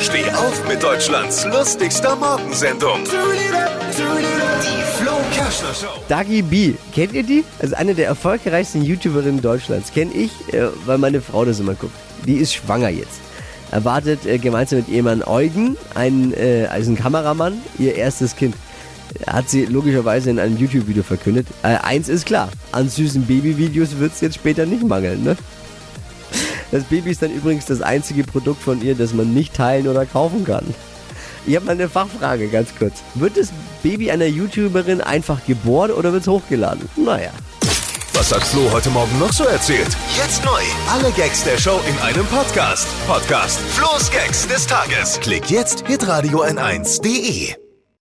Steh auf mit Deutschlands lustigster Morgensendung. Die Flo Kerschner Show. Dagi B, kennt ihr die? Also eine der erfolgreichsten YouTuberinnen Deutschlands. Kenne ich, äh, weil meine Frau das immer guckt. Die ist schwanger jetzt. Erwartet äh, gemeinsam mit ihrem Mann Eugen, einen, äh, also einen Kameramann, ihr erstes Kind. Hat sie logischerweise in einem YouTube-Video verkündet. Äh, eins ist klar, an süßen Babyvideos wird es jetzt später nicht mangeln, ne? Das Baby ist dann übrigens das einzige Produkt von ihr, das man nicht teilen oder kaufen kann. Ich habe mal eine Fachfrage, ganz kurz. Wird das Baby einer YouTuberin einfach geboren oder wird es hochgeladen? Naja. Was hat Flo heute Morgen noch so erzählt? Jetzt neu. Alle Gags der Show in einem Podcast. Podcast Flo's Gags des Tages. Klick jetzt hitradio n1.de.